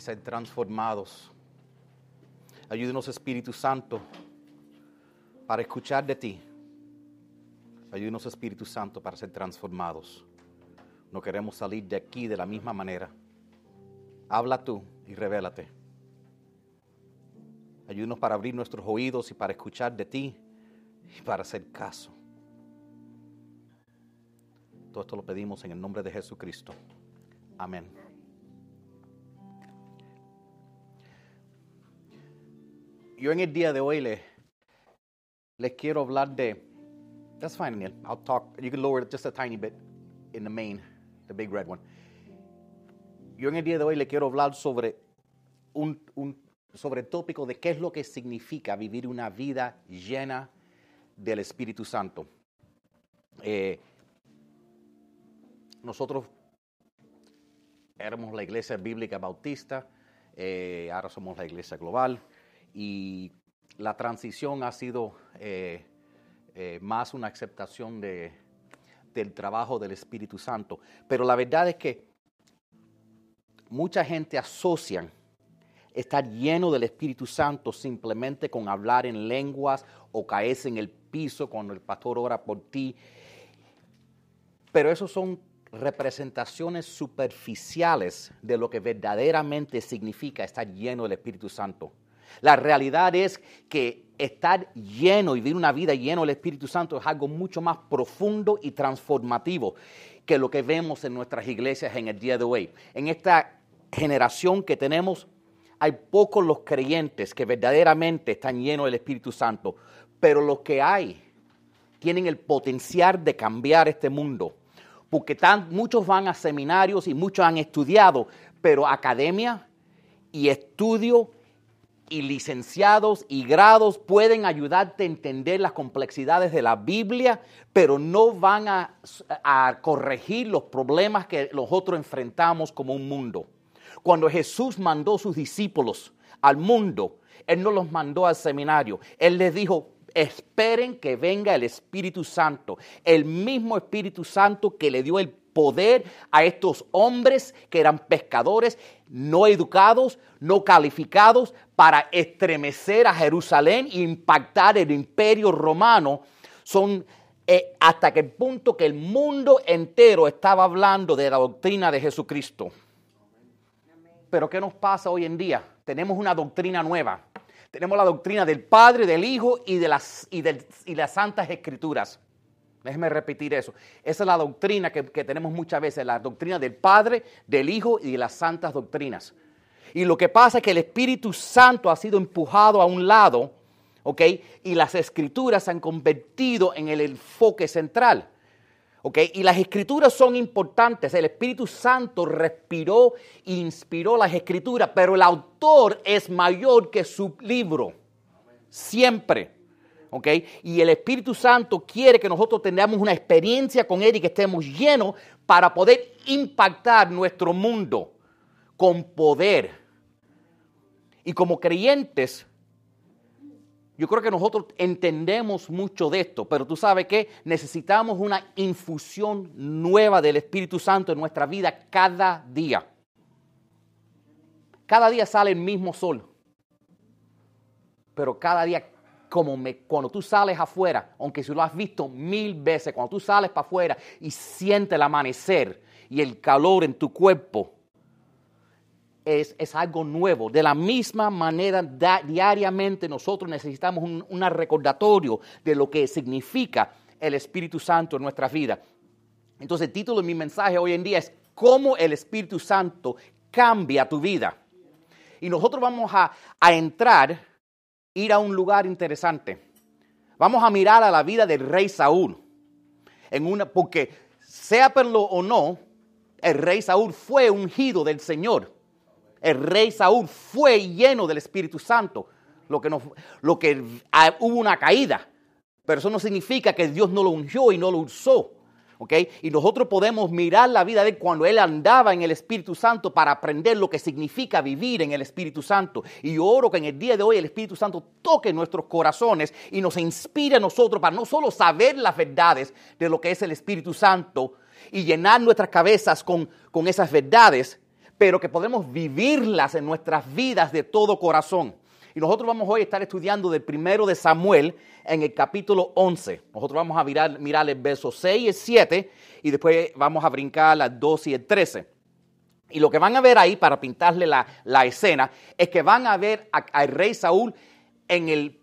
ser transformados. Ayúdenos, Espíritu Santo, para escuchar de ti. Ayúdenos, Espíritu Santo, para ser transformados. No queremos salir de aquí de la misma manera. Habla tú y revélate. Ayúdanos para abrir nuestros oídos y para escuchar de ti y para hacer caso. Todo esto lo pedimos en el nombre de Jesucristo. Amén. Yo en el día de hoy les, les quiero hablar de. That's fine, Neil. I'll talk. You can lower it just a tiny bit in the main, the big red one. Yo en el día de hoy le quiero hablar sobre un, un sobre el tópico de qué es lo que significa vivir una vida llena del Espíritu Santo. Eh, nosotros éramos la iglesia bíblica bautista, eh, ahora somos la iglesia global y la transición ha sido eh, más una aceptación de, del trabajo del Espíritu Santo. Pero la verdad es que mucha gente asocia estar lleno del Espíritu Santo simplemente con hablar en lenguas o caerse en el piso cuando el pastor ora por ti. Pero esos son representaciones superficiales de lo que verdaderamente significa estar lleno del Espíritu Santo. La realidad es que estar lleno y vivir una vida lleno del Espíritu Santo es algo mucho más profundo y transformativo que lo que vemos en nuestras iglesias en el día de hoy. En esta generación que tenemos, hay pocos los creyentes que verdaderamente están llenos del Espíritu Santo, pero los que hay tienen el potencial de cambiar este mundo. Porque muchos van a seminarios y muchos han estudiado, pero academia y estudio y licenciados y grados pueden ayudarte a entender las complejidades de la Biblia, pero no van a, a corregir los problemas que nosotros enfrentamos como un mundo. Cuando Jesús mandó a sus discípulos al mundo, Él no los mandó al seminario. Él les dijo, esperen que venga el Espíritu Santo, el mismo Espíritu Santo que le dio el poder a estos hombres que eran pescadores, no educados, no calificados, para estremecer a Jerusalén e impactar el imperio romano. Son eh, hasta que el punto que el mundo entero estaba hablando de la doctrina de Jesucristo. Pero ¿qué nos pasa hoy en día? Tenemos una doctrina nueva. Tenemos la doctrina del Padre, del Hijo y de las, y las Santas Escrituras. Déjeme repetir eso. Esa es la doctrina que, que, tenemos muchas veces, la doctrina del Padre, del Hijo y de las santas doctrinas. Y lo que pasa es que el Espíritu Santo ha sido empujado a un lado, ¿ok? Y las escrituras se han convertido en el enfoque central. Y las escrituras son importantes. El Espíritu Santo respiró e inspiró las escrituras, pero el autor es mayor que su libro. Siempre. Y el Espíritu Santo quiere que nosotros tengamos una experiencia con Él y que estemos llenos para poder impactar nuestro mundo con poder. Y como creyentes, yo creo que nosotros entendemos mucho de esto, pero tú sabes que necesitamos una infusión nueva del Espíritu Santo en nuestra vida cada día. Cada día sale el mismo sol, pero cada día, como me, cuando tú sales afuera, aunque si lo has visto mil veces, cuando tú sales para afuera y sientes el amanecer y el calor en tu cuerpo, es, algo nuevo. De la misma manera, diariamente nosotros necesitamos un, recordatorio de lo que significa el Espíritu Santo en nuestra vida. Entonces, el título de mi mensaje hoy en día es cómo el Espíritu Santo cambia tu vida. Y nosotros vamos a, a entrar, ir a un lugar interesante. Vamos a mirar a la vida del rey Saúl. En una, porque sea perlo o no, el rey Saúl fue ungido del Señor. El rey Saúl fue lleno del Espíritu Santo, lo que, lo que ah, hubo una caída, pero eso no significa que Dios no lo ungió y no lo usó. ¿Okay? Y nosotros podemos mirar la vida de él cuando él andaba en el Espíritu Santo para aprender lo que significa vivir en el Espíritu Santo. Y yo oro que en el día de hoy el Espíritu Santo toque nuestros corazones y nos inspire a nosotros para no solo saber las verdades de lo que es el Espíritu Santo y llenar nuestras cabezas con, con esas verdades, pero que podemos vivirlas en nuestras vidas de todo corazón. Y nosotros vamos hoy a estar estudiando del primero de Samuel en el capítulo 11. Nosotros vamos a mirar, mirar el verso 6 y 7 y después vamos a brincar las 2 y el 13. Y lo que van a ver ahí, para pintarle la, escena, es que van a ver al rey Saúl en el,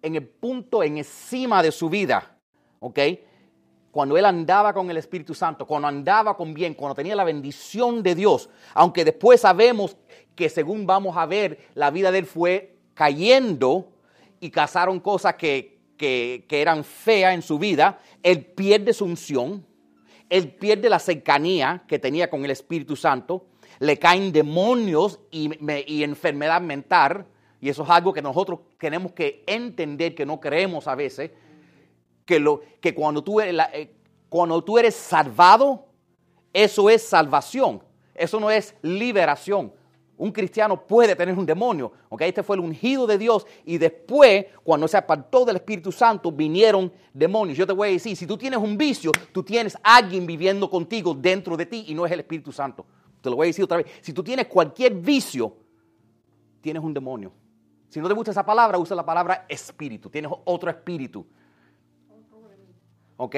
en el punto, en encima de su vida, ¿ok? Cuando él andaba con el Espíritu Santo, cuando andaba con bien, cuando tenía la bendición de Dios, aunque después sabemos que según vamos a ver, la vida de él fue cayendo y casaron cosas que, que, eran feas en su vida, él pierde su unción, él pierde la cercanía que tenía con el Espíritu Santo, le caen demonios y, enfermedad mental, y eso es algo que nosotros tenemos que entender, que no creemos a veces, que, lo, que cuando, tú eres, eh, cuando tú eres salvado, eso es salvación, eso no es liberación. Un cristiano puede tener un demonio, ¿ok? Este fue el ungido de Dios y después, cuando se apartó del Espíritu Santo, vinieron demonios. Yo te voy a decir, si tú tienes un vicio, tú tienes alguien viviendo contigo dentro de ti y no es el Espíritu Santo. Te lo voy a decir otra vez. Si tú tienes cualquier vicio, tienes un demonio. Si no te gusta esa palabra, usa la palabra espíritu. Tienes otro espíritu. ¿Ok?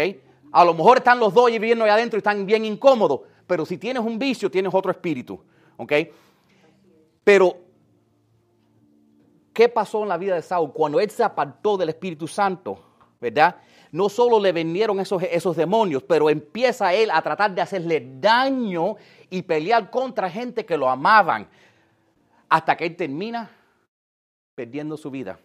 A lo mejor están los dos viviendo ahí adentro y están bien incómodos, pero si tienes un vicio, tienes otro espíritu. ¿Ok? Pero, ¿qué pasó en la vida de Saúl? Cuando él se apartó del Espíritu Santo, ¿verdad? No solo le vinieron esos, esos demonios, pero empieza él a tratar de hacerle daño y pelear contra gente que lo amaban, hasta que él termina perdiendo su vida.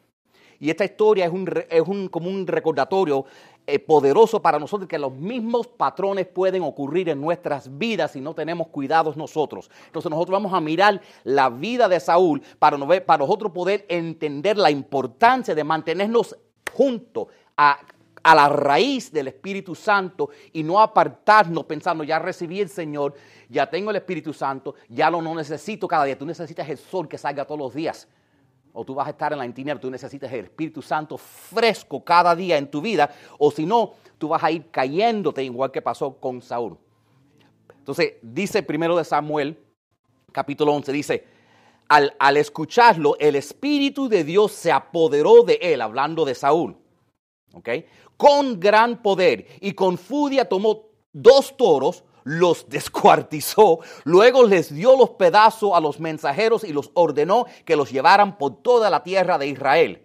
Y esta historia es, un, es un, como un recordatorio eh, poderoso para nosotros que los mismos patrones pueden ocurrir en nuestras vidas si no tenemos cuidados nosotros. Entonces nosotros vamos a mirar la vida de Saúl para, para nosotros poder entender la importancia de mantenernos juntos a, a la raíz del Espíritu Santo y no apartarnos pensando, ya recibí el Señor, ya tengo el Espíritu Santo, ya lo no necesito cada día. Tú necesitas el sol que salga todos los días o tú vas a estar en la intimidad, tú necesitas el Espíritu Santo fresco cada día en tu vida, o si no, tú vas a ir cayéndote igual que pasó con Saúl. Entonces, dice primero de Samuel, capítulo 11, dice, al, al escucharlo, el Espíritu de Dios se apoderó de él, hablando de Saúl. Con gran poder y con furia tomó dos toros, los descuartizó, luego les dio los pedazos a los mensajeros y los ordenó que los llevaran por toda la tierra de Israel.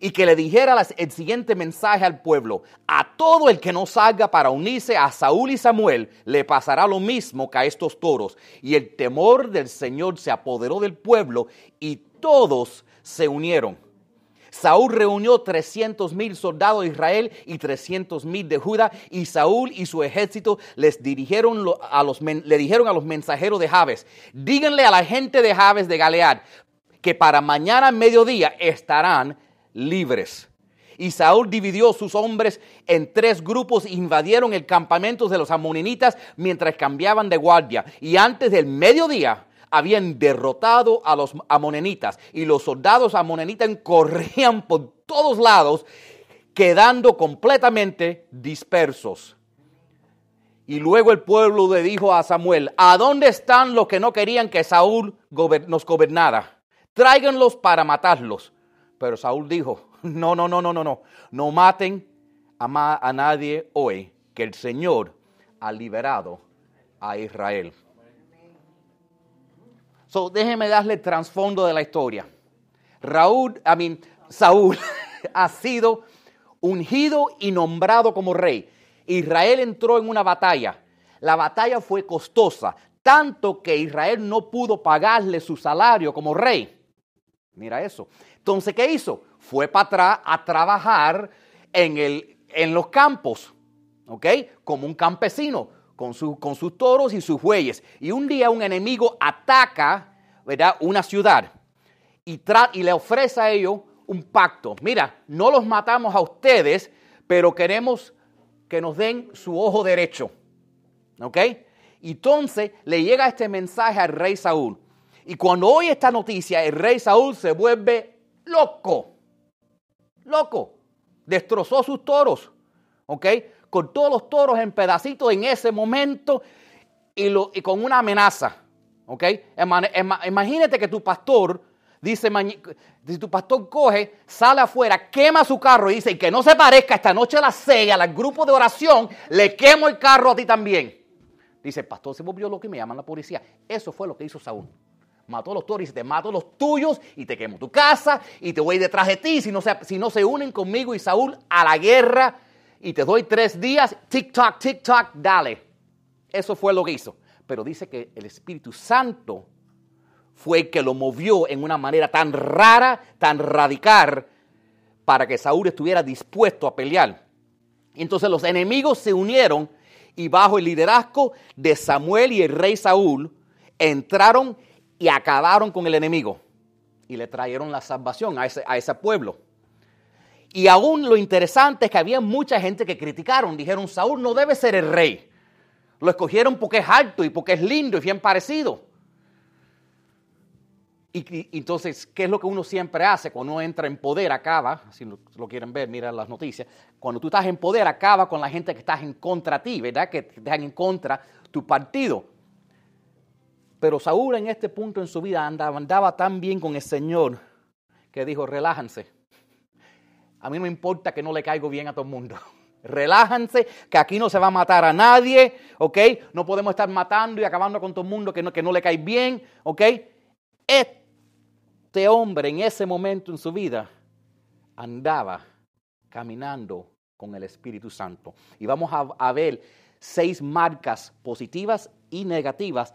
Y que le dijera el siguiente mensaje al pueblo, a todo el que no salga para unirse a Saúl y Samuel, le pasará lo mismo que a estos toros. Y el temor del Señor se apoderó del pueblo y todos se unieron. Saúl reunió 300 mil soldados de Israel y 300 mil de Judá, y Saúl y su ejército les dirigieron a los, le dijeron a los mensajeros de Jabes, díganle a la gente de Jabes de Galead que para mañana mediodía estarán libres. Y Saúl dividió sus hombres en tres grupos e invadieron el campamento de los amoninitas mientras cambiaban de guardia. Y antes del mediodía habían derrotado a los amonenitas y los soldados amonenitas corrían por todos lados, quedando completamente dispersos. Y luego el pueblo le dijo a Samuel, ¿a dónde están los que no querían que Saúl nos gobernara? Tráiganlos para matarlos. Pero Saúl dijo, no, no, no, no, no, no, no maten a, a nadie hoy, que el Señor ha liberado a Israel. Déjeme darle el trasfondo de la historia. Raúl, I mean, Saúl ha sido ungido y nombrado como rey. Israel entró en una batalla. La batalla fue costosa, tanto que Israel no pudo pagarle su salario como rey. Mira eso. Entonces, ¿qué hizo? Fue para atrás a trabajar en, el, en los campos, ¿ok? Como un campesino con, sus toros y sus bueyes. Y un día un enemigo ataca una ciudad y, y le ofrece a ellos un pacto. Mira, no los matamos a ustedes, pero queremos que nos den su ojo derecho. ¿Ok? Entonces le llega este mensaje al rey Saúl. Y cuando oye esta noticia, el rey Saúl se vuelve loco. Loco. Destrozó sus toros. ¿Ok? Con todos los toros en pedacitos en ese momento y, lo, y con una amenaza. ¿Ok? Imagínate que tu pastor dice, si tu pastor coge, sale afuera, quema su carro y dice, que no se parezca esta noche a las seis al grupo de oración, le quemo el carro a ti también. Dice, el pastor se volvió loco y me llaman la policía. Eso fue lo que hizo Saúl. Mató a los toros y te mato a los tuyos y te quemo tu casa y te voy detrás de ti si no se unen conmigo y Saúl a la guerra y te doy tres días, tic-tac, tic-tac, dale. Eso fue lo que hizo. Pero dice que el Espíritu Santo fue el que lo movió en una manera tan rara, tan radical, para que Saúl estuviera dispuesto a pelear. Entonces los enemigos se unieron y bajo el liderazgo de Samuel y el rey Saúl entraron y acabaron con el enemigo y le trajeron la salvación a ese, a ese pueblo. Y aún lo interesante es que había mucha gente que criticaron, dijeron, Saúl no debe ser el rey. Lo escogieron porque es alto y porque es lindo y bien parecido. Y, entonces, ¿qué es lo que uno siempre hace cuando uno entra en poder? Acaba, si lo, quieren ver, mira las noticias. Cuando tú estás en poder, acaba con la gente que estás en contra de ti, ¿verdad? Que te dejan en contra tu partido. Pero Saúl en este punto en su vida andaba, andaba tan bien con el Señor que dijo, relájense. A mí no me importa que no le caigo bien a todo el mundo. Relájense, que aquí no se va a matar a nadie, ¿ok? No podemos estar matando y acabando con todo el mundo que no, que no le cae bien, ¿ok? Este hombre en ese momento en su vida andaba caminando con el Espíritu Santo. Y vamos a, ver seis marcas positivas y negativas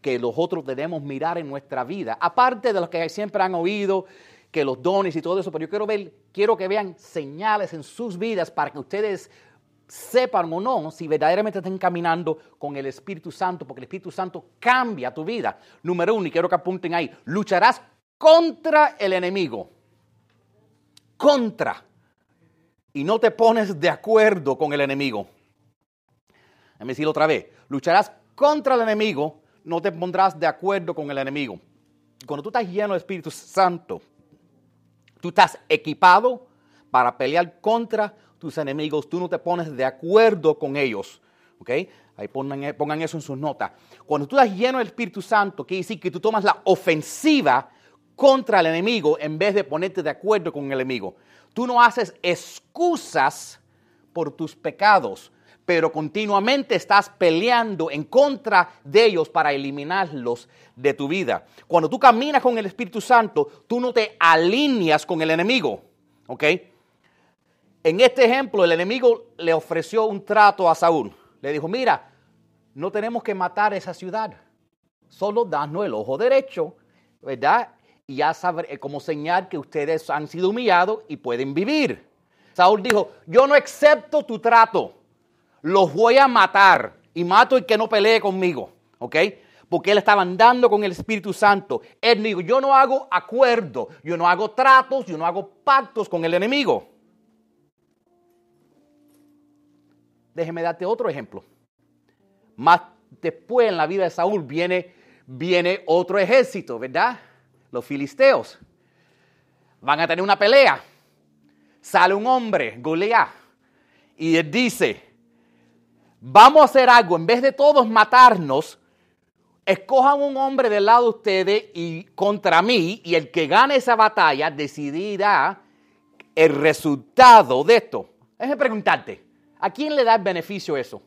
que nosotros debemos mirar en nuestra vida. Aparte de los que siempre han oído, que los dones y todo eso, pero yo quiero ver, quiero que vean señales en sus vidas para que ustedes sepan o no si verdaderamente están caminando con el Espíritu Santo, porque el Espíritu Santo cambia tu vida. Número uno, y quiero que apunten ahí, lucharás contra el enemigo. Contra. Y no te pones de acuerdo con el enemigo. Déjame decirlo otra vez. Lucharás contra el enemigo, no te pondrás de acuerdo con el enemigo. Cuando tú estás lleno de Espíritu Santo, tú estás equipado para pelear contra tus enemigos. Tú no te pones de acuerdo con ellos. ¿Ok? Ahí pongan, pongan eso en sus notas. Cuando tú estás lleno del Espíritu Santo, quiere decir que tú tomas la ofensiva contra el enemigo en vez de ponerte de acuerdo con el enemigo. Tú no haces excusas por tus pecados, pero continuamente estás peleando en contra de ellos para eliminarlos de tu vida. Cuando tú caminas con el Espíritu Santo, tú no te alineas con el enemigo. ¿Ok? En este ejemplo, el enemigo le ofreció un trato a Saúl. Le dijo, mira, no tenemos que matar esa ciudad. Solo danos el ojo derecho, ¿verdad? y ya sabré eh, como señal que ustedes han sido humillados y pueden vivir. Saúl dijo, yo no acepto tu trato, los voy a matar y mato el que no pelee conmigo, ¿ok? Porque él estaba andando con el Espíritu Santo. Él dijo, yo no hago acuerdo, yo no hago tratos, yo no hago pactos con el enemigo. Déjeme darte otro ejemplo. Más después en la vida de Saúl viene, viene otro ejército, ¿verdad? los filisteos. Van a tener una pelea. Sale un hombre, Goliat, y él dice, vamos a hacer algo, en vez de todos matarnos, escojan un hombre del lado de ustedes y contra mí, y el que gane esa batalla decidirá el resultado de esto. Déjame preguntarte, ¿a quién le da el beneficio eso?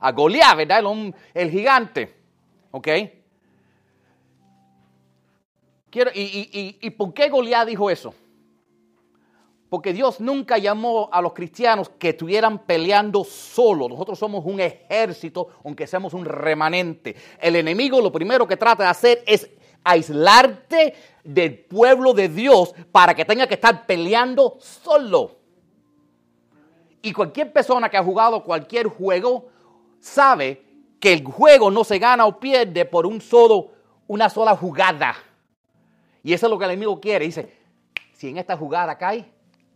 A Goliat, ¿verdad? El, el gigante. ¿Ok? y, por qué Goliat dijo eso? Porque Dios nunca llamó a los cristianos que estuvieran peleando solos. Nosotros somos un ejército, aunque seamos un remanente. El enemigo lo primero que trata de hacer es aislarte del pueblo de Dios para que tenga que estar peleando solo. Y cualquier persona que ha jugado cualquier juego sabe que el juego no se gana o pierde por un solo, una sola jugada. Y eso es lo que el enemigo quiere. Dice, si en esta jugada cae,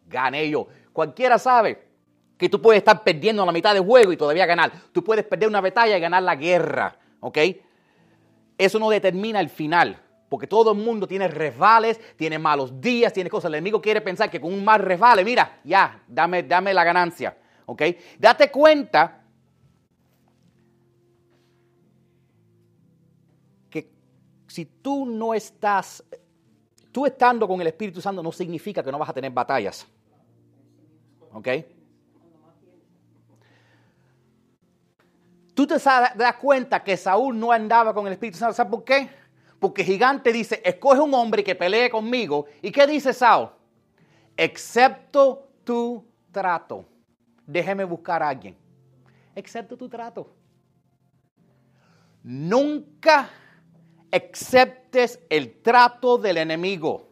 gane yo. Cualquiera sabe que tú puedes estar perdiendo la mitad del juego y todavía ganar. Tú puedes perder una batalla y ganar la guerra. ¿Ok? Eso no determina el final. Porque todo el mundo tiene resbales, tiene malos días, tiene cosas. El enemigo quiere pensar que con un mal resbale, mira, ya, dame, dame la ganancia. ¿Ok? Date cuenta que si tú no estás, tú estando con el Espíritu Santo no significa que no vas a tener batallas. ¿Ok? Tú te das cuenta que Saúl no andaba con el Espíritu Santo. ¿Sabes por qué? Porque gigante dice, escoge un hombre que pelee conmigo. ¿Y qué dice Saúl? Excepto tu trato. Déjeme buscar a alguien. Excepto tu trato. Nunca aceptes el trato del enemigo.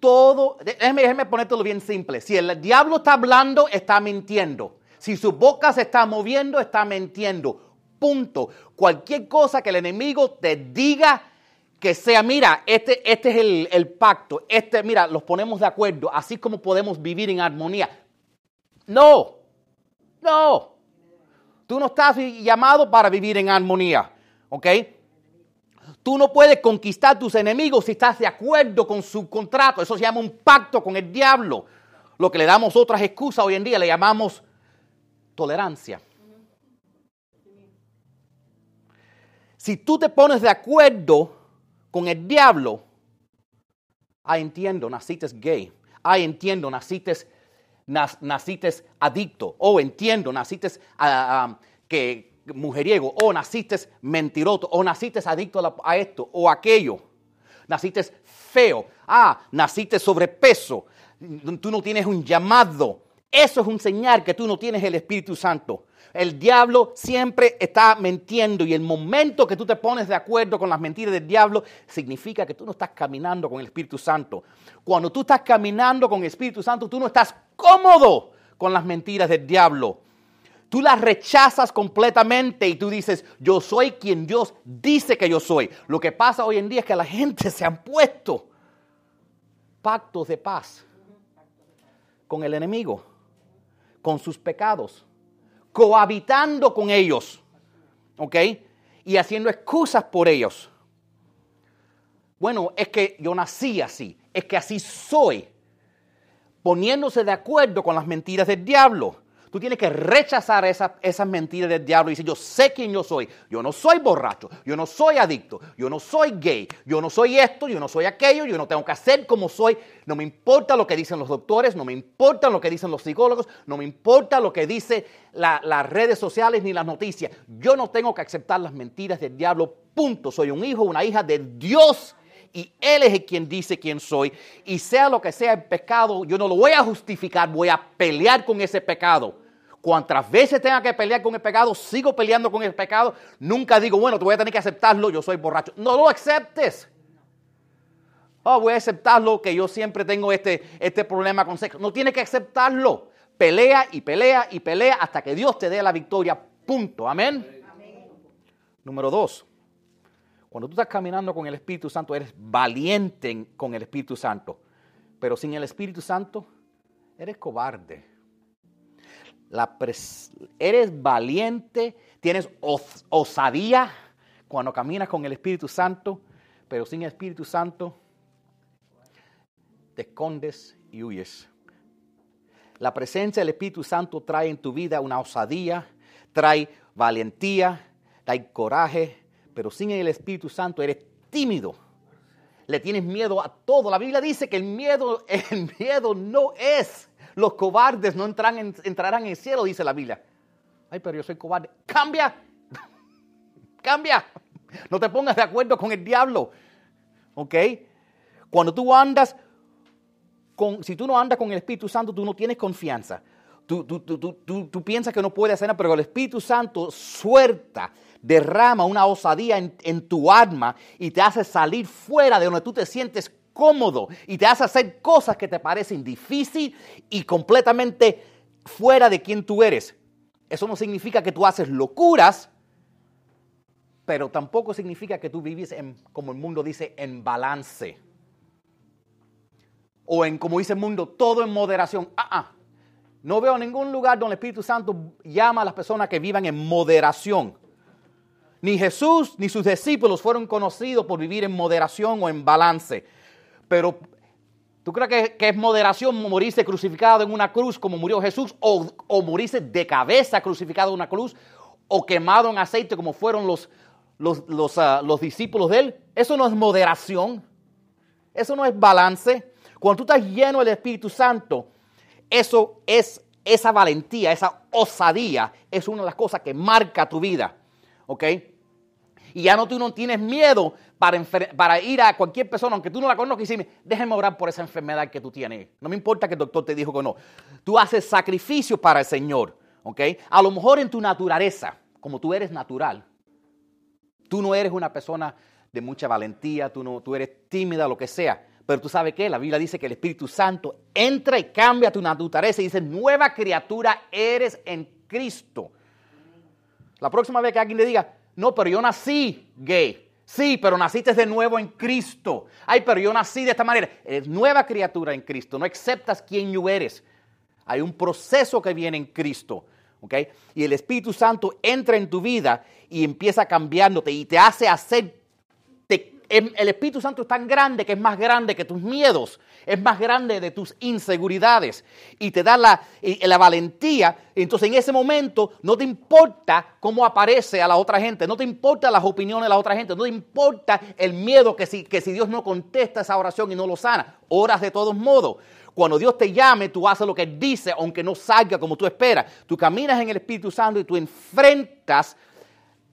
Todo, déjeme, déjeme ponértelo bien simple. Si el diablo está hablando, está mintiendo. Si su boca se está moviendo, está mintiendo. Punto. Cualquier cosa que el enemigo te diga que sea, mira, este, este es el, el, pacto, este, mira, los ponemos de acuerdo, así como podemos vivir en armonía. No, no. Tú no estás llamado para vivir en armonía, ¿ok? Tú no puedes conquistar tus enemigos si estás de acuerdo con su contrato. Eso se llama un pacto con el diablo. Lo que le damos otras excusas hoy en día le llamamos tolerancia. Si tú te pones de acuerdo con el diablo, ah, entiendo, naciste gay. Ah, entiendo, naciste naciste adicto, o entiendo, naciste que, mujeriego, o naciste mentiroso, o naciste adicto a, esto o aquello, naciste feo, ah, naciste sobrepeso, tú no tienes un llamado. Eso es un señal que tú no tienes el Espíritu Santo. El diablo siempre está mintiendo y el momento que tú te pones de acuerdo con las mentiras del diablo significa que tú no estás caminando con el Espíritu Santo. Cuando tú estás caminando con el Espíritu Santo, tú no estás cómodo con las mentiras del diablo. Tú las rechazas completamente y tú dices, yo soy quien Dios dice que yo soy. Lo que pasa hoy en día es que la gente se han puesto pactos de paz con el enemigo, con sus pecados cohabitando con ellos, ¿ok? Y haciendo excusas por ellos. Bueno, es que yo nací así, es que así soy, poniéndose de acuerdo con las mentiras del diablo. Tú tienes que rechazar esas mentiras del diablo y decir, yo sé quién yo soy. Yo no soy borracho, yo no soy adicto, yo no soy gay, yo no soy esto, yo no soy aquello, yo no tengo que hacer como soy. No me importa lo que dicen los doctores, no me importa lo que dicen los psicólogos, no me importa lo que dicen las redes sociales ni las noticias. Yo no tengo que aceptar las mentiras del diablo, punto. Soy un hijo, una hija de Dios y Él es quien dice quién soy. Y sea lo que sea el pecado, yo no lo voy a justificar, voy a pelear con ese pecado. Cuantas veces tenga que pelear con el pecado, sigo peleando con el pecado. Nunca digo, bueno, tú voy a tener que aceptarlo, yo soy borracho. No lo aceptes. Oh, voy a aceptarlo, que yo siempre tengo este, este problema con sexo. No tienes que aceptarlo. Pelea y pelea y pelea hasta que Dios te dé la victoria. Punto. Amén. Amén. Número dos. Cuando tú estás caminando con el Espíritu Santo, eres valiente con el Espíritu Santo. Pero sin el Espíritu Santo, eres cobarde eres valiente, tienes osadía cuando caminas con el Espíritu Santo, pero sin el Espíritu Santo te escondes y huyes. La presencia del Espíritu Santo trae en tu vida una osadía, trae valentía, trae coraje, pero sin el Espíritu Santo eres tímido. Le tienes miedo a todo. La Biblia dice que el miedo, el miedo no es los cobardes no entrarán en el cielo, dice la Biblia. Ay, pero yo soy cobarde. Cambia. Cambia. No te pongas de acuerdo con el diablo. ¿Ok? Cuando tú andas con, si tú no andas con el Espíritu Santo, tú no tienes confianza. Tú, tú, piensas que no puedes hacer nada, pero el Espíritu Santo suelta, derrama una osadía en, en, tu alma y te hace salir fuera de donde tú te sientes cómodo y te hace hacer cosas que te parecen difíciles y completamente fuera de quien tú eres. Eso no significa que tú haces locuras, pero tampoco significa que tú vives en, como el mundo dice, en balance. O en, como dice el mundo, todo en moderación. Ah, ah. No veo ningún lugar donde el Espíritu Santo llama a las personas que vivan en moderación. Ni Jesús ni sus discípulos fueron conocidos por vivir en moderación o en balance. Pero ¿tú crees que, es moderación morirse crucificado en una cruz como murió Jesús? O, morirse de cabeza crucificado en una cruz? ¿O quemado en aceite como fueron los, los, ah, los discípulos de él. Eso no es moderación. Eso no es balance. Cuando tú estás lleno del Espíritu Santo, eso es esa valentía, esa osadía, es una de las cosas que marca tu vida. ¿Ok? Y ya no tú no tienes miedo para, ir a cualquier persona, aunque tú no la conozcas, y decirme, déjeme orar por esa enfermedad que tú tienes. No me importa que el doctor te dijo que no. Tú haces sacrificio para el Señor. ¿Ok? A lo mejor en tu naturaleza, como tú eres natural, tú no eres una persona de mucha valentía, tú, no, tú eres tímida, lo que sea. Pero tú sabes que la Biblia dice que el Espíritu Santo entra y cambia tu naturaleza y dice, nueva criatura eres en Cristo. La próxima vez que alguien le diga, no, pero yo nací gay. Sí, pero naciste de nuevo en Cristo. Ay, pero yo nací de esta manera. Eres nueva criatura en Cristo. No aceptas quién tú eres. Hay un proceso que viene en Cristo. ¿ok? Y el Espíritu Santo entra en tu vida y empieza cambiándote y te hace hacer el Espíritu Santo es tan grande que es más grande que tus miedos, es más grande de tus inseguridades y te da la, valentía. Entonces en ese momento no te importa cómo aparece a la otra gente, no te importa las opiniones de la otra gente, no te importa el miedo que si, que si Dios no contesta esa oración y no lo sana, oras de todos modos. Cuando Dios te llame, tú haces lo que dice, aunque no salga como tú esperas. Tú caminas en el Espíritu Santo y tú enfrentas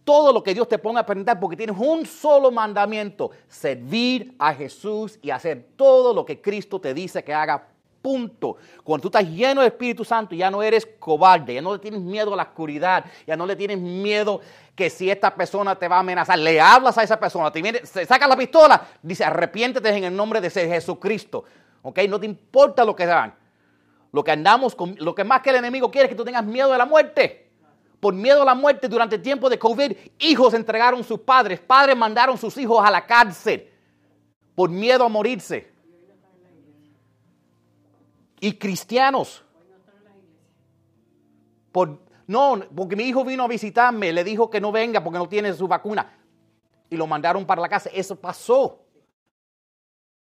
todo lo que Dios te ponga a presentar porque tienes un solo mandamiento, servir a Jesús y hacer todo lo que Cristo te dice que haga. Punto. Cuando tú estás lleno de Espíritu Santo, ya no eres cobarde, ya no le tienes miedo a la oscuridad, ya no le tienes miedo que si esta persona te va a amenazar, le hablas a esa persona, te viene, saca la pistola, dice arrepiéntete en el nombre de Jesucristo. ¿Ok? No te importa lo que hagan. Lo que andamos con, lo que más que el enemigo quiere es que tú tengas miedo de la muerte por miedo a la muerte durante el tiempo de COVID, hijos entregaron sus padres, padres mandaron sus hijos a la cárcel por miedo a morirse. Y cristianos. Por, no, porque mi hijo vino a visitarme, le dijo que no venga porque no tiene su vacuna. Y lo mandaron para la casa. Eso pasó.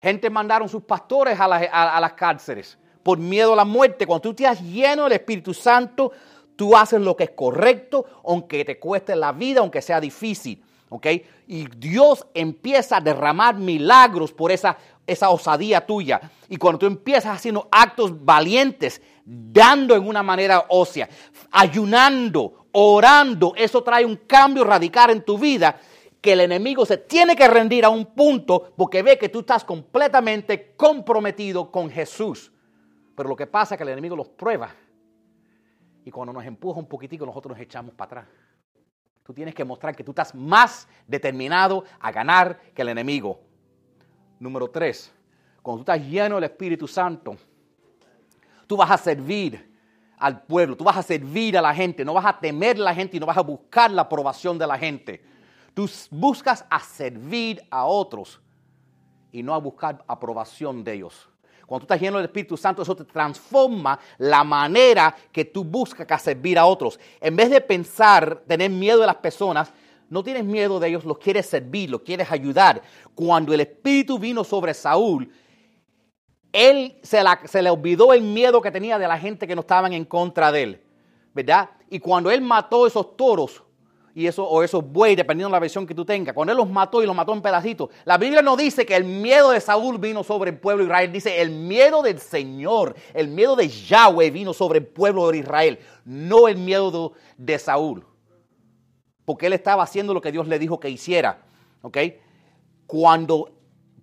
Gente mandaron sus pastores a, a las cárceles por miedo a la muerte. Cuando tú estás lleno del Espíritu Santo, Tú haces lo que es correcto, aunque te cueste la vida, aunque sea difícil. ¿ok? Y Dios empieza a derramar milagros por esa, esa osadía tuya. Y cuando tú empiezas haciendo actos valientes, dando en una manera ósea, ayunando, orando, eso trae un cambio radical en tu vida que el enemigo se tiene que rendir a un punto porque ve que tú estás completamente comprometido con Jesús. Pero lo que pasa es que el enemigo los prueba y cuando nos empuja un poquitico, nosotros nos echamos para atrás. Tú tienes que mostrar que tú estás más determinado a ganar que el enemigo. Número tres, cuando tú estás lleno del Espíritu Santo, tú vas a servir al pueblo, tú vas a servir a la gente, no vas a temer a la gente y no vas a buscar la aprobación de la gente. Tú buscas a servir a otros y no a buscar aprobación de ellos. Cuando tú estás lleno del Espíritu Santo, eso te transforma la manera que tú buscas servir a otros. En vez de pensar, tener miedo de las personas, no tienes miedo de ellos, los quieres servir, los quieres ayudar. Cuando el Espíritu vino sobre Saúl, él se, se, le olvidó el miedo que tenía de la gente que no estaban en contra de él, ¿verdad? Y cuando él mató esos toros, y eso, o esos bueyes, dependiendo de la versión que tú tengas. Cuando él los mató y los mató en pedacitos, la Biblia no dice que el miedo de Saúl vino sobre el pueblo de Israel, dice el miedo del Señor, el miedo de Yahweh vino sobre el pueblo de Israel, no el miedo de, Saúl. Porque él estaba haciendo lo que Dios le dijo que hiciera. ¿Ok? Cuando,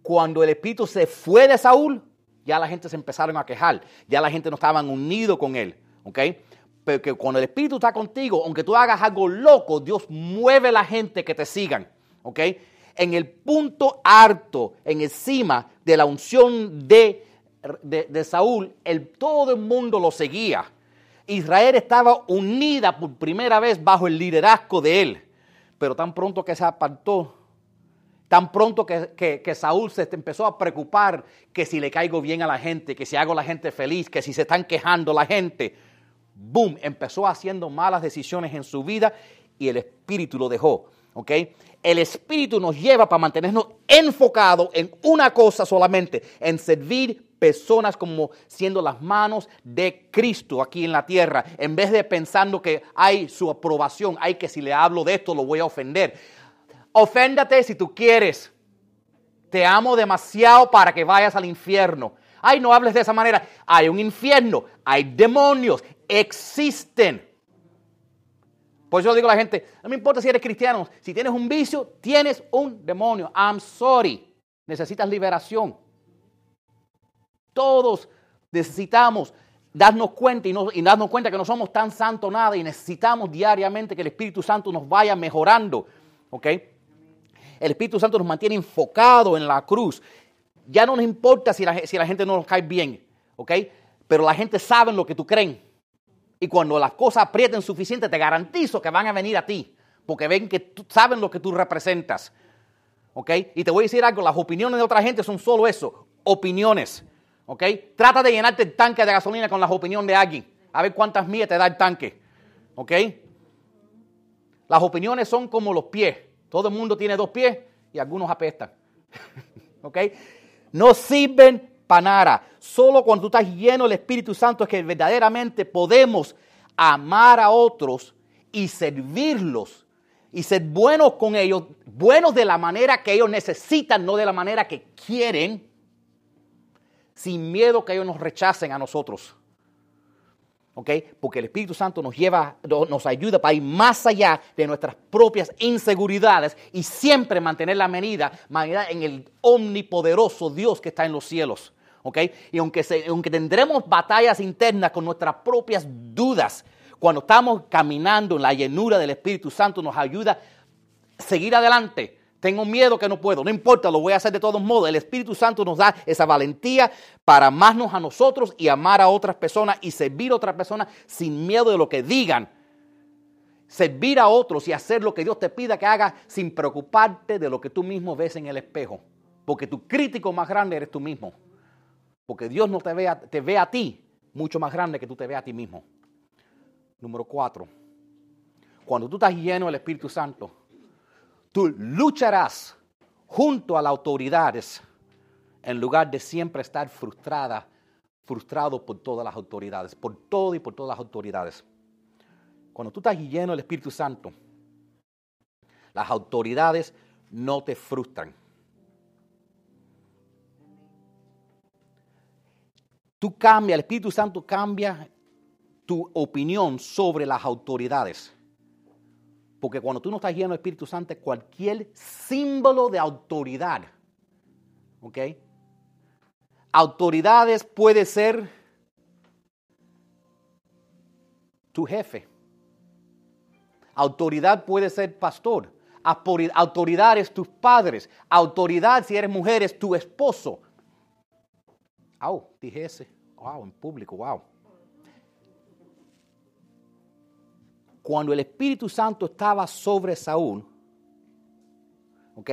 cuando el espíritu se fue de Saúl, ya la gente se empezaron a quejar, ya la gente no estaba unido con él. ¿Ok? Pero que cuando el Espíritu está contigo, aunque tú hagas algo loco, Dios mueve a la gente que te sigan. ¿Ok? En el punto harto, en encima de la unción de, de, Saúl, el, todo el mundo lo seguía. Israel estaba unida por primera vez bajo el liderazgo de él. Pero tan pronto que se apartó, tan pronto que, que, que, Saúl se empezó a preocupar que si le caigo bien a la gente, que si hago a la gente feliz, que si se están quejando la gente, boom, empezó haciendo malas decisiones en su vida y el Espíritu lo dejó. ¿ok? El Espíritu nos lleva para mantenernos enfocados en una cosa solamente, en servir personas como siendo las manos de Cristo aquí en la tierra, en vez de pensando que hay su aprobación, hay que si le hablo de esto lo voy a ofender. Oféndate si tú quieres. Te amo demasiado para que vayas al infierno. Ay, no hables de esa manera. Hay un infierno, hay demonios, existen. Por eso digo a la gente, no me importa si eres cristiano, si tienes un vicio, tienes un demonio. I'm sorry. Necesitas liberación. Todos necesitamos darnos cuenta y, y, darnos cuenta que no somos tan santos nada y necesitamos diariamente que el Espíritu Santo nos vaya mejorando. ¿Ok? El Espíritu Santo nos mantiene enfocado en la cruz. Ya no nos importa si la, la gente no nos cae bien. ¿Ok? Pero la gente sabe lo que tú crees. Y cuando las cosas aprieten suficiente, te garantizo que van a venir a ti. Porque ven que tú, saben lo que tú representas. ¿Ok? Y te voy a decir algo, las opiniones de otra gente son solo eso, opiniones. ¿Ok? Trata de llenarte el tanque de gasolina con las opiniones de alguien. A ver cuántas millas te da el tanque. ¿Ok? Las opiniones son como los pies. Todo el mundo tiene dos pies y algunos apestan. ¿Ok? No sirven para nada. Solo cuando tú estás lleno del Espíritu Santo es que verdaderamente podemos amar a otros y servirlos y ser buenos con ellos, buenos de la manera que ellos necesitan, no de la manera que quieren, sin miedo que ellos nos rechacen a nosotros. ¿Ok? Porque el Espíritu Santo nos lleva, nos ayuda para ir más allá de nuestras propias inseguridades y siempre mantener la medida, medida en el omnipoderoso Dios que está en los cielos. ¿Ok? Y aunque, aunque tendremos batallas internas con nuestras propias dudas, cuando estamos caminando en la llenura del Espíritu Santo nos ayuda a seguir adelante. Tengo miedo que no puedo, no importa, lo voy a hacer de todos modos. El Espíritu Santo nos da esa valentía para amarnos a nosotros y amar a otras personas y servir a otras personas sin miedo de lo que digan. Servir a otros y hacer lo que Dios te pida que hagas sin preocuparte de lo que tú mismo ves en el espejo. Porque tu crítico más grande eres tú mismo. Porque Dios no te ve a, te ve a ti mucho más grande que tú te veas a ti mismo. Número cuatro. Cuando tú estás lleno del Espíritu Santo, tú lucharás junto a las autoridades en lugar de siempre estar frustrada, frustrado por todas las autoridades, por todo y por todas las autoridades. Cuando tú estás lleno del Espíritu Santo, las autoridades no te frustran. Tú cambias, el Espíritu Santo cambia tu opinión sobre las autoridades. Porque cuando tú no estás lleno del Espíritu Santo, cualquier símbolo de autoridad, ¿ok? Autoridades puede ser tu jefe. Autoridad puede ser pastor. Autoridad es tus padres. Autoridad, si eres mujer, es tu esposo. Au, dije ese. Wow, en público, wow. cuando el Espíritu Santo estaba sobre Saúl, ¿ok?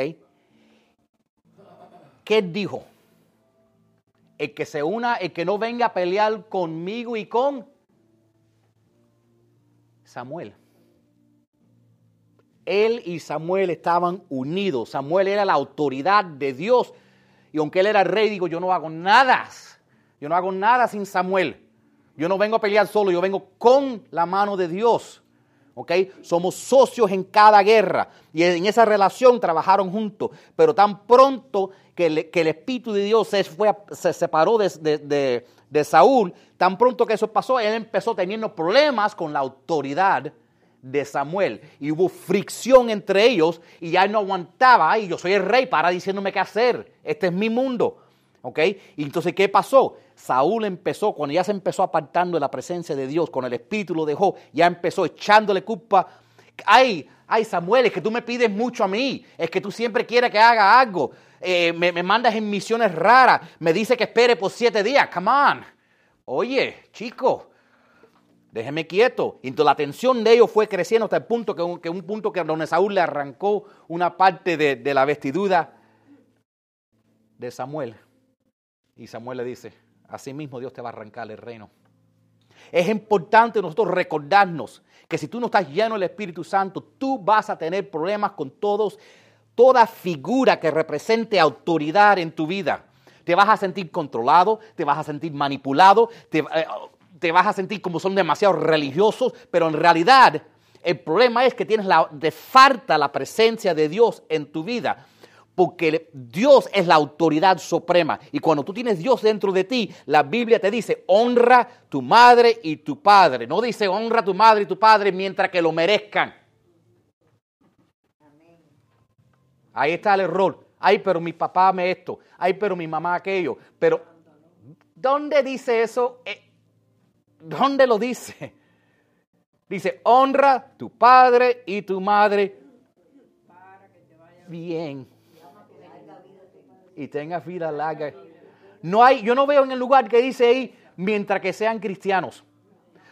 ¿Qué dijo? El que se una, el que no venga a pelear conmigo y con Samuel. Él y Samuel estaban unidos. Samuel era la autoridad de Dios. Y aunque él era rey, digo, yo no hago nada. Yo no hago nada sin Samuel. Yo no vengo a pelear solo, yo vengo con la mano de Dios. ¿ok? Somos socios en cada guerra y en esa relación trabajaron juntos, pero tan pronto que, el Espíritu de Dios se, fue, se separó de, de, Saúl, tan pronto que eso pasó, él empezó teniendo problemas con la autoridad de Samuel y hubo fricción entre ellos y ya no aguantaba, ay, yo soy el rey, para diciéndome qué hacer, este es mi mundo, ¿ok? Y entonces, ¿qué pasó? Saúl empezó, cuando ya se empezó apartando de la presencia de Dios, cuando el Espíritu lo dejó, ya empezó echándole culpa. Ay, ay, Samuel, es que tú me pides mucho a mí, es que tú siempre quieres que haga algo, eh, me, mandas en misiones raras, me dice que espere por siete días, come on. Oye, chico, déjeme quieto. Y la tensión de ellos fue creciendo hasta el punto que un, que un punto que donde Saúl le arrancó una parte de, de la vestidura de Samuel. Y Samuel le dice, Así mismo Dios te va a arrancar el reino. Es importante nosotros recordarnos que si tú no estás lleno del Espíritu Santo, tú vas a tener problemas con todos, toda figura que represente autoridad en tu vida. Te vas a sentir controlado, te vas a sentir manipulado, te, eh, te vas a sentir como son demasiado religiosos, pero en realidad El problema es que tienes la, falta la presencia de Dios en tu vida. Porque Dios es la autoridad suprema. Y cuando tú tienes Dios dentro de ti, la Biblia te dice, honra tu madre y tu padre. No dice honra tu madre y tu padre mientras que lo merezcan. Ahí está el error. Ay, pero mi papá me esto. Ay, pero mi mamá aquello. Pero, ¿dónde dice eso? Eh, ¿Dónde lo dice? Dice, honra tu padre y tu madre. Bien. Y tenga vida larga. No hay, yo no veo en el lugar que dice ahí, mientras que sean cristianos.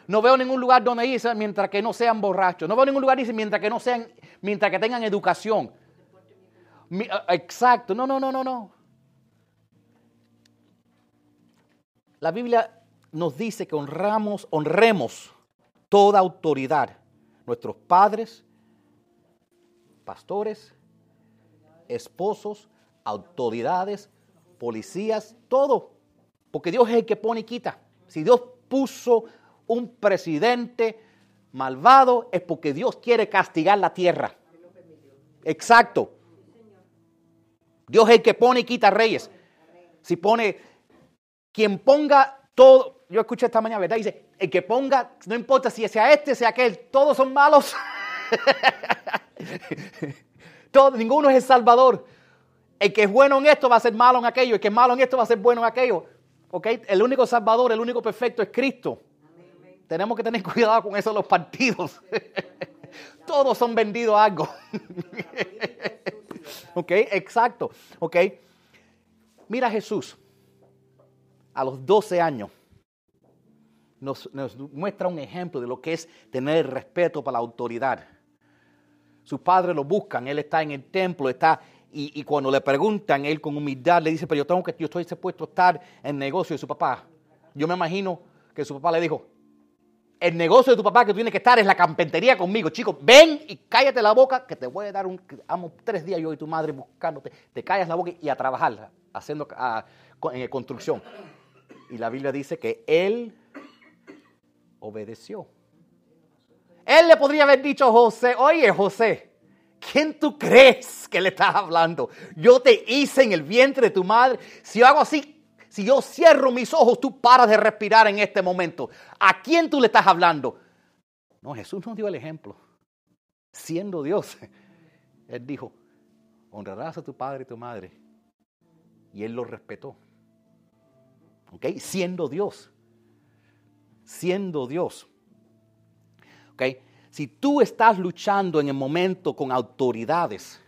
No veo ningún lugar donde dice mientras que no sean borrachos. No veo ningún lugar dice mientras que no sean, mientras que tengan educación. Exacto, no, no, no, no, no. La Biblia nos dice que honramos, honremos toda autoridad. Nuestros padres, pastores, esposos, autoridades, policías, todo. Porque Dios es el que pone y quita. Si Dios puso un presidente malvado es porque Dios quiere castigar la tierra. Exacto. Dios es el que pone y quita reyes. Si pone, quien ponga todo, yo escuché esta mañana, ¿verdad? Dice, el que ponga, no importa si sea este, sea aquel, todos son malos. Todo, ninguno es el salvador. El que es bueno en esto va a ser malo en aquello, el que es malo en esto va a ser bueno en aquello. ¿Ok? El único salvador, el único perfecto es Cristo. Tenemos que tener cuidado con eso los partidos. Todos son vendidos a algo. ¿Ok? Exacto. ¿Ok? Mira Jesús, a los 12 años, nos, muestra un ejemplo de lo que es tener respeto para la autoridad. Sus padres lo buscan, él está en el templo, está, y, cuando le preguntan, él con humildad le dice, pero yo tengo que, yo estoy dispuesto a estar en negocio de su papá. Yo me imagino que su papá le dijo, el negocio de tu papá que tú tienes que estar es la campentería conmigo. Chicos, ven y cállate la boca que te voy a dar un... Amo tres días yo y tu madre buscándote. Te callas la boca y a trabajar, haciendo en construcción. Y la Biblia dice que él obedeció. Él le podría haber dicho a José, oye José, ¿quién tú crees que le estás hablando? Yo te hice en el vientre de tu madre. Si yo hago así, si yo cierro mis ojos, tú paras de respirar en este momento. ¿A quién tú le estás hablando? No, Jesús nos dio el ejemplo. Siendo Dios, Él dijo, honrarás a tu padre y tu madre. Y Él lo respetó. ¿Ok? Siendo Dios. Siendo Dios. ¿Ok? Si tú estás luchando en el momento con autoridades,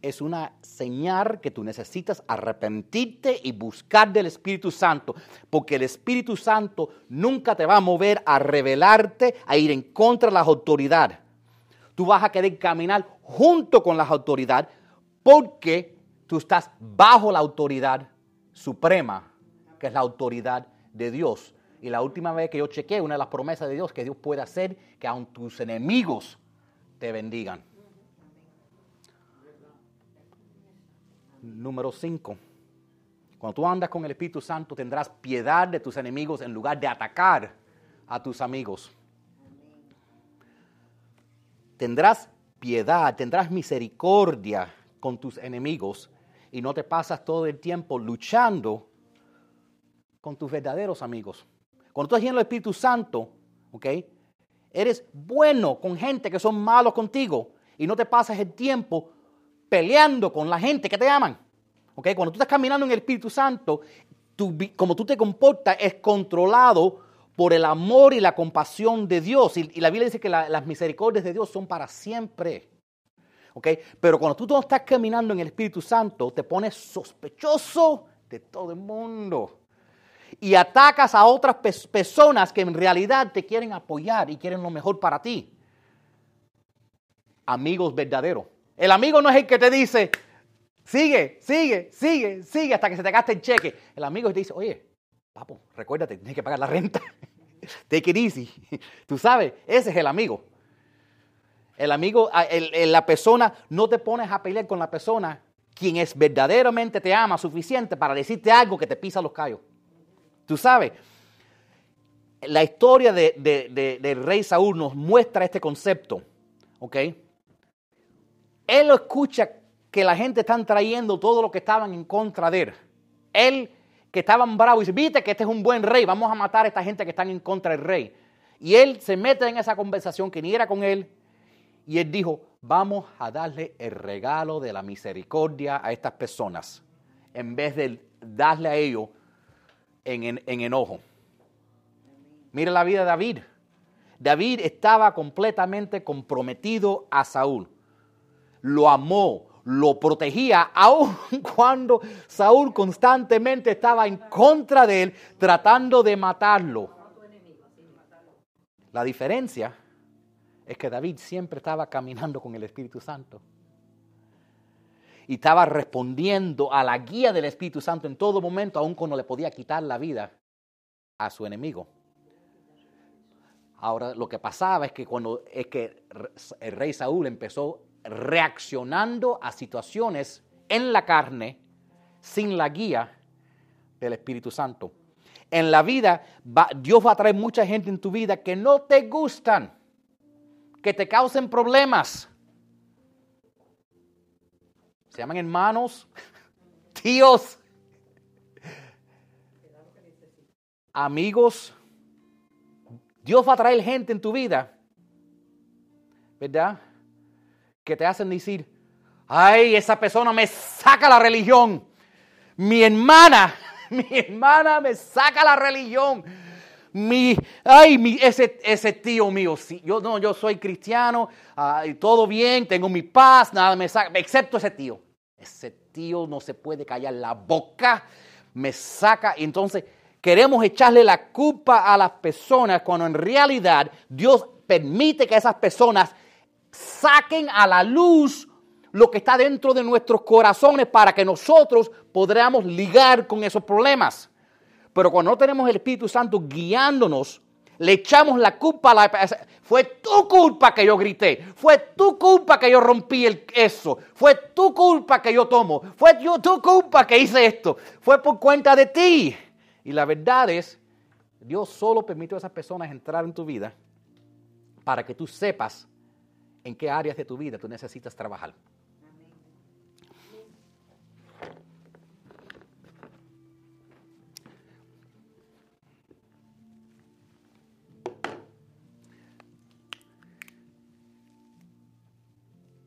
es una señal que tú necesitas arrepentirte y buscar del Espíritu Santo, porque el Espíritu Santo nunca te va a mover a rebelarte, a ir en contra de las autoridades. Tú vas a querer caminar junto con las autoridades porque tú estás bajo la autoridad suprema, que es la autoridad de Dios. Y la última vez que yo chequeé, una de las promesas de Dios que Dios puede hacer, que aun tus enemigos te bendigan. Número 5. Cuando tú andas con el Espíritu Santo tendrás piedad de tus enemigos en lugar de atacar a tus amigos. Tendrás piedad, tendrás misericordia con tus enemigos y no te pasas todo el tiempo luchando con tus verdaderos amigos. Cuando tú estás lleno del Espíritu Santo, ¿ok? Eres bueno con gente que son malos contigo y no te pasas el tiempo peleando con la gente que te aman. ¿Okay? Cuando tú estás caminando en el Espíritu Santo, como tú te comportas es controlado por el amor y la compasión de Dios. Y, la Biblia dice que las misericordias de Dios son para siempre. ¿Okay? Pero cuando tú no estás caminando en el Espíritu Santo, te pones sospechoso de todo el mundo. Y atacas a otras personas que en realidad te quieren apoyar y quieren lo mejor para ti. Amigos verdaderos. El amigo no es el que te dice, sigue, sigue, sigue, sigue hasta que se te gaste el cheque. El amigo te dice, oye, papo, recuérdate, tienes que pagar la renta. Take it easy. Tú sabes, ese es el amigo. El amigo, la persona, no te pones a pelear con la persona quien es verdaderamente te ama suficiente para decirte algo que te pisa los callos. Tú sabes, la historia de, del rey Saúl nos muestra este concepto. ¿Ok? Él escucha que la gente está trayendo todo lo que estaban en contra de él. Él, que estaban bravos, dice, viste que este es un buen rey, vamos a matar a esta gente que están en contra del rey. Y él se mete en esa conversación que ni era con él. Y él dijo, vamos a darle el regalo de la misericordia a estas personas, en vez de darle a ellos en, en enojo. Mira la vida de David. David estaba completamente comprometido a Saúl. Lo amó, lo protegía, aun cuando Saúl constantemente estaba en contra de él, tratando de matarlo. La diferencia es que David siempre estaba caminando con el Espíritu Santo. Y estaba respondiendo a la guía del Espíritu Santo en todo momento, aun cuando le podía quitar la vida a su enemigo. Ahora, lo que pasaba es que cuando es que el rey Saúl empezó reaccionando a situaciones en la carne sin la guía del Espíritu Santo. En la vida, Dios va a traer mucha gente en tu vida que no te gustan, que te causen problemas. Se llaman hermanos, tíos, amigos. Dios va a traer gente en tu vida, ¿verdad? Que te hacen decir, ay, esa persona me saca la religión. Mi hermana mi hermana me saca la religión. Mi, ay, mi, ese, ese tío mío, sí, yo no, yo soy cristiano, todo bien, tengo mi paz, nada me saca, excepto ese tío. Ese tío no se puede callar la boca, me saca, entonces queremos echarle la culpa a las personas cuando en realidad Dios permite que esas personas saquen a la luz lo que está dentro de nuestros corazones para que nosotros podamos ligar con esos problemas. Pero cuando no tenemos el Espíritu Santo guiándonos, le echamos la culpa a la Fue tu culpa que yo grité. Fue tu culpa que yo rompí el, eso. Fue tu culpa que yo tomo. Fue tu culpa que hice esto. Fue por cuenta de ti. Y la verdad es, Dios solo permitió a esas personas entrar en tu vida para que tú sepas en qué áreas de tu vida tú necesitas trabajar.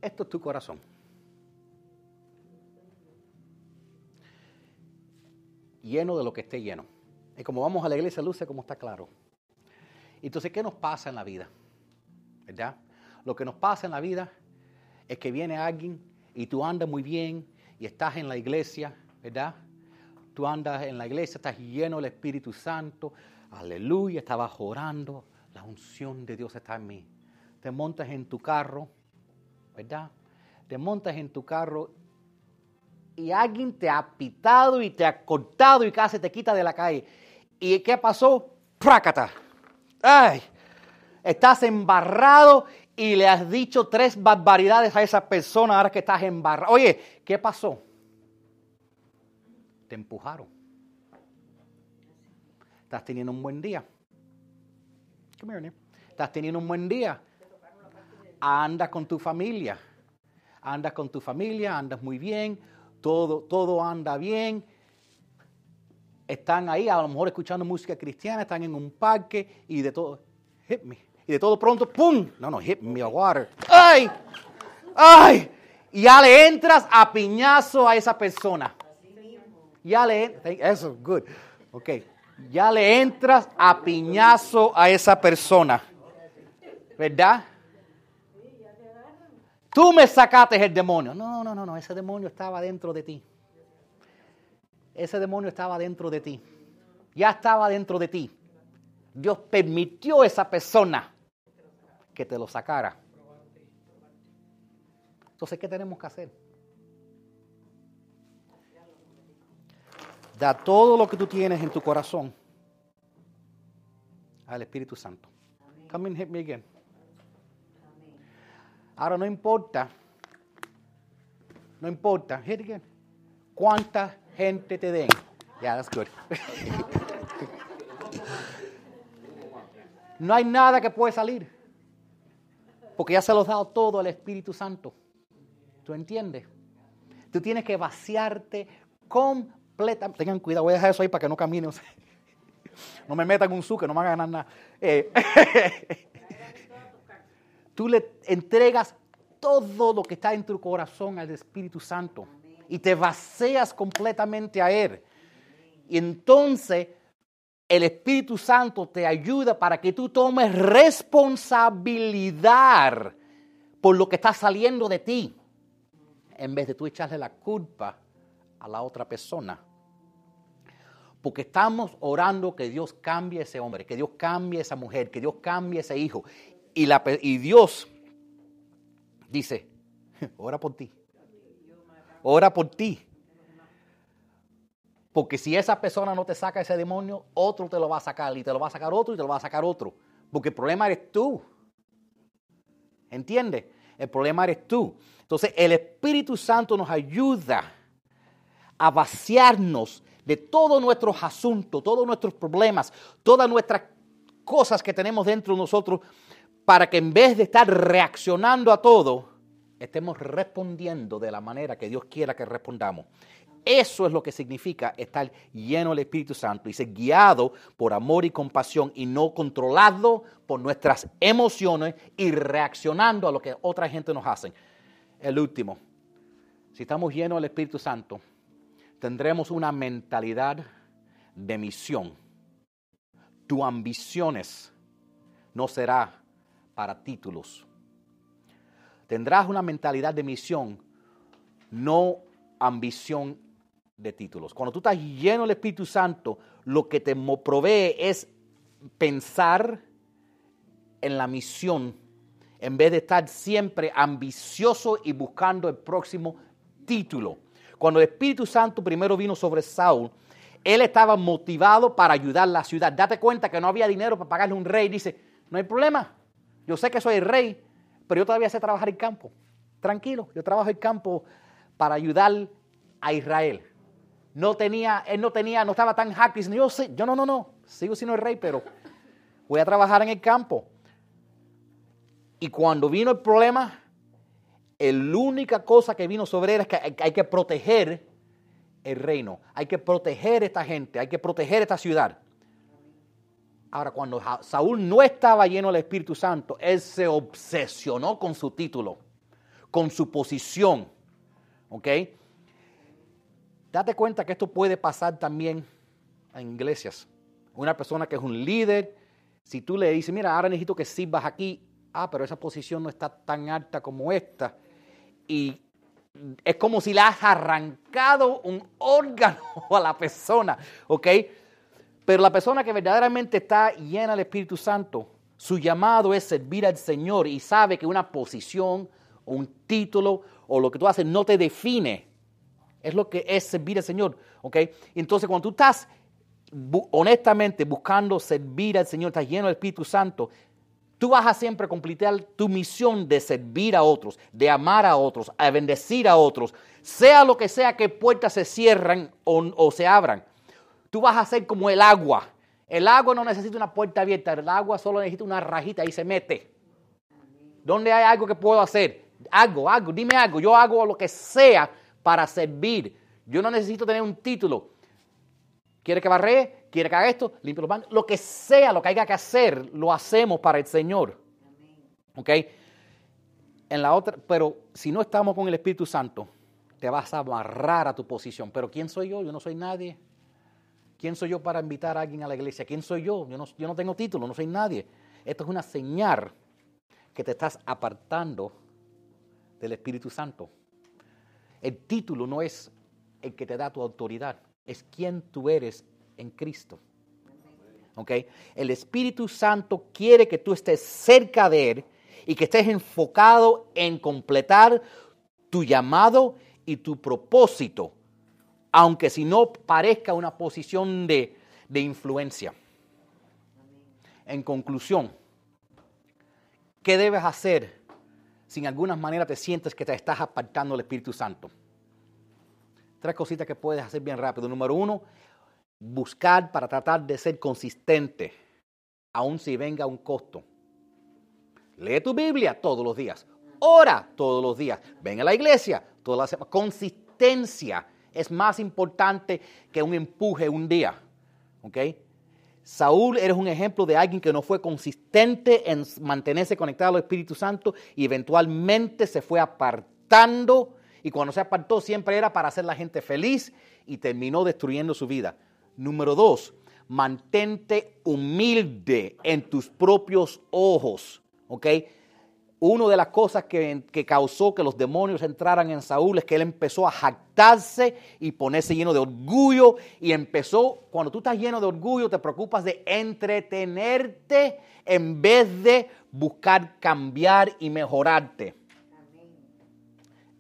Esto es tu corazón. Lleno de lo que esté lleno. Y como vamos a la iglesia, luce como está claro. Entonces, ¿qué nos pasa en la vida? ¿Verdad? Lo que nos pasa en la vida es que viene alguien y tú andas muy bien y estás en la iglesia, ¿verdad? Tú andas en la iglesia, estás lleno del Espíritu Santo, aleluya, estabas orando, la unción de Dios está en mí. Te montas en tu carro ¿verdad? Te montas en tu carro y alguien te ha pitado y te ha cortado y casi te quita de la calle. ¿Y qué pasó? ¡Prácata! ¡Ay! Estás embarrado y le has dicho tres barbaridades a esa persona ahora que estás embarrado. Oye, ¿qué pasó? Te empujaron. Estás teniendo un buen día. Estás teniendo un buen día anda con tu familia. Andas con tu familia, andas muy bien, todo, todo anda bien. Están ahí, a lo mejor escuchando música cristiana, están en un parque y de todo, hit me. Y de todo pronto, ¡pum! No, no, hit me a water. ¡Ay! ¡Ay! Y ya le entras a piñazo a esa persona. Ya le eso, good. Ok. Ya le entras a piñazo a esa persona. ¿Verdad? Tú me sacaste el demonio. No, no, no, no, ese demonio estaba dentro de ti. Ese demonio estaba dentro de ti. Ya estaba dentro de ti. Dios permitió a esa persona que te lo sacara. Entonces, ¿qué tenemos que hacer? Da todo lo que tú tienes en tu corazón al Espíritu Santo. Come and hit me again. Ahora no importa, no importa, hit again, cuánta gente te den. Yeah, that's good. No hay nada que puede salir. Porque ya se los ha dado todo al Espíritu Santo. ¿Tú entiendes? Tú tienes que vaciarte completamente. Tengan cuidado, voy a dejar eso ahí para que no caminen. No me metan un su que no me van a ganar nada. Eh, tú le entregas todo lo que está en tu corazón al Espíritu Santo y te vacías completamente a Él. Y entonces el Espíritu Santo te ayuda para que tú tomes responsabilidad por lo que está saliendo de ti, en vez de tú echarle la culpa a la otra persona. Porque estamos orando que Dios cambie a ese hombre, que Dios cambie a esa mujer, que Dios cambie a ese hijo. Y, Dios dice, ora por ti. Ora por ti. Porque si esa persona no te saca ese demonio, otro te lo va a sacar y te lo va a sacar otro y te lo va a sacar otro. Porque el problema eres tú. ¿Entiendes? El problema eres tú. Entonces el Espíritu Santo nos ayuda a vaciarnos de todos nuestros asuntos, todos nuestros problemas, todas nuestras cosas que tenemos dentro de nosotros, para que en vez de estar reaccionando a todo, estemos respondiendo de la manera que Dios quiera que respondamos. Eso es lo que significa estar lleno del Espíritu Santo y ser guiado por amor y compasión y no controlado por nuestras emociones y reaccionando a lo que otra gente nos hace. El último, si estamos llenos del Espíritu Santo, tendremos una mentalidad de misión. Tu ambiciones no será para títulos. Tendrás una mentalidad de misión, no ambición de títulos. Cuando tú estás lleno del Espíritu Santo, lo que te provee es pensar en la misión en vez de estar siempre ambicioso y buscando el próximo título. Cuando el Espíritu Santo primero vino sobre Saúl, él estaba motivado para ayudar a la ciudad. Date cuenta que no había dinero para pagarle un rey. Dice, no hay problema. Yo sé que soy el rey, pero yo todavía sé trabajar el campo. Tranquilo, yo trabajo el campo para ayudar a Israel. No tenía, él no tenía, no estaba tan happy. Yo sé, yo no, no, no, sigo siendo el rey, pero voy a trabajar en el campo. Y cuando vino el problema, la única cosa que vino sobre él es que hay, que proteger el reino, hay que proteger esta gente, hay que proteger esta ciudad. Ahora, cuando Saúl no estaba lleno del Espíritu Santo, él se obsesionó con su título, con su posición. ¿Ok? Date cuenta que esto puede pasar también en iglesias. Una persona que es un líder, si tú le dices, mira, ahora necesito que sirvas aquí, ah, pero esa posición no está tan alta como esta, y es como si le has arrancado un órgano a la persona, ¿ok? Pero la persona que verdaderamente está llena del Espíritu Santo, su llamado es servir al Señor y sabe que una posición, un título o lo que tú haces no te define. Es lo que es servir al Señor, ¿ok? Entonces cuando tú estás honestamente buscando servir al Señor, estás lleno del Espíritu Santo, Tú vas a siempre completar tu misión de servir a otros, de amar a otros, a bendecir a otros, sea lo que sea que puertas se cierran o, se abran. Tú vas a ser como el agua. El agua no necesita una puerta abierta, el agua solo necesita una rajita y se mete. ¿Dónde hay algo que puedo hacer? Algo, algo, dime algo. Yo hago lo que sea para servir. Yo no necesito tener un título. ¿Quiere que barre? quiere que haga esto, limpio los baños, lo que sea, lo que haya que hacer, lo hacemos para el Señor. ¿Ok? En la otra, pero si no estamos con el Espíritu Santo, te vas a amarrar a tu posición. Pero ¿quién soy yo? Yo no soy nadie. ¿Quién soy yo para invitar a alguien a la iglesia? ¿Quién soy yo? Yo no, tengo título, no soy nadie. Esto es una señal que te estás apartando del Espíritu Santo. El título no es el que te da tu autoridad, es quién tú eres en Cristo. El Espíritu Santo quiere que tú estés cerca de Él y que estés enfocado en completar tu llamado y tu propósito, aunque si no parezca una posición de, de influencia. En conclusión, ¿qué debes hacer si en alguna manera te sientes que te estás apartando del Espíritu Santo? Tres cositas que puedes hacer bien rápido. Número uno, buscar para tratar de ser consistente aun si venga un costo. Lee tu Biblia todos los días. Ora todos los días. Ven a la iglesia todas las semanas. Consistencia es más importante que un empuje un día. ¿Ok? Saúl eres un ejemplo de alguien que no fue consistente en mantenerse conectado al Espíritu Santo y eventualmente se fue apartando y cuando se apartó siempre era para hacer la gente feliz y terminó destruyendo su vida. Número dos, mantente humilde en tus propios ojos. ¿Ok? Una de las cosas que, causó que los demonios entraran en Saúl es que él empezó a jactarse y ponerse lleno de orgullo. Y empezó, cuando tú estás lleno de orgullo, te preocupas de entretenerte en vez de buscar cambiar y mejorarte.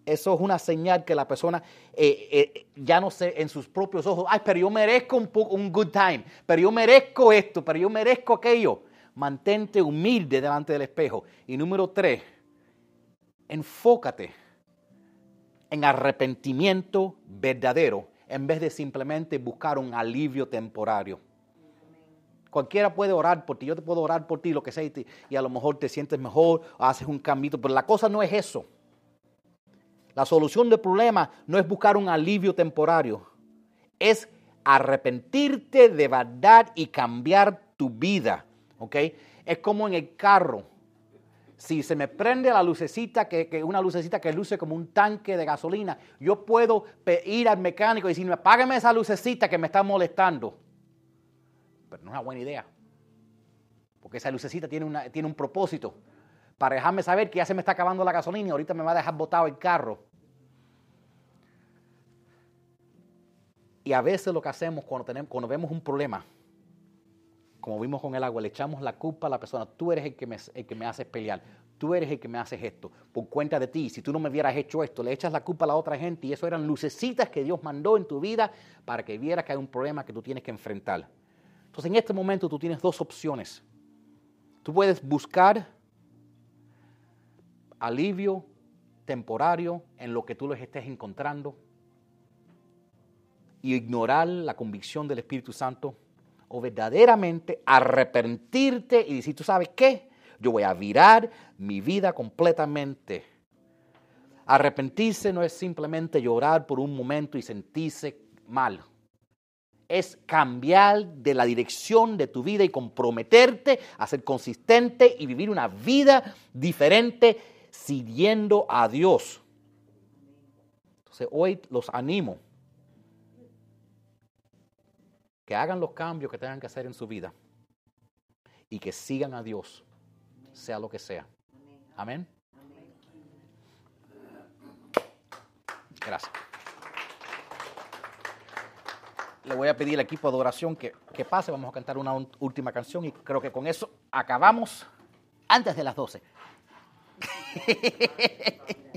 Eso es una señal que la persona eh, eh, ya no sé en sus propios ojos, ay, pero yo merezco un, un good time, pero yo merezco esto, pero yo merezco aquello mantente humilde delante del espejo. Y número tres, enfócate en arrepentimiento verdadero en vez de simplemente buscar un alivio temporario. Cualquiera puede orar por ti, yo te puedo orar por ti, lo que sea, y, a lo mejor te sientes mejor, haces un cambio, pero la cosa no es eso. La solución del problema no es buscar un alivio temporario, es arrepentirte de verdad y cambiar tu vida. Es como en el carro. Si se me prende la lucecita, que, una lucecita que luce como un tanque de gasolina, yo puedo ir al mecánico y decirme, apágame esa lucecita que me está molestando. Pero no es una buena idea. Porque esa lucecita tiene, una, tiene un propósito. Para dejarme saber que ya se me está acabando la gasolina y ahorita me va a dejar botado el carro. Y a veces lo que hacemos cuando, tenemos, cuando vemos un problema, como vimos con el agua, le echamos la culpa a la persona. Tú eres el que me, el que me haces pelear. Tú eres el que me haces esto. Por cuenta de ti. Si tú no me hubieras hecho esto, le echas la culpa a la otra gente. Y eso eran lucecitas que Dios mandó en tu vida para que vieras que hay un problema que tú tienes que enfrentar. Entonces en este momento tú tienes dos opciones. Tú puedes buscar alivio temporario en lo que tú les estés encontrando y ignorar la convicción del Espíritu Santo o verdaderamente arrepentirte y decir, ¿tú sabes qué? Yo voy a virar mi vida completamente. Arrepentirse no es simplemente llorar por un momento y sentirse mal. Es cambiar de la dirección de tu vida y comprometerte a ser consistente y vivir una vida diferente siguiendo a Dios. Entonces hoy los animo que hagan los cambios que tengan que hacer en su vida y que sigan a Dios, sea lo que sea. Amén. Gracias. Le voy a pedir al equipo de oración que, que pase. Vamos a cantar una última canción y creo que con eso acabamos antes de las 12.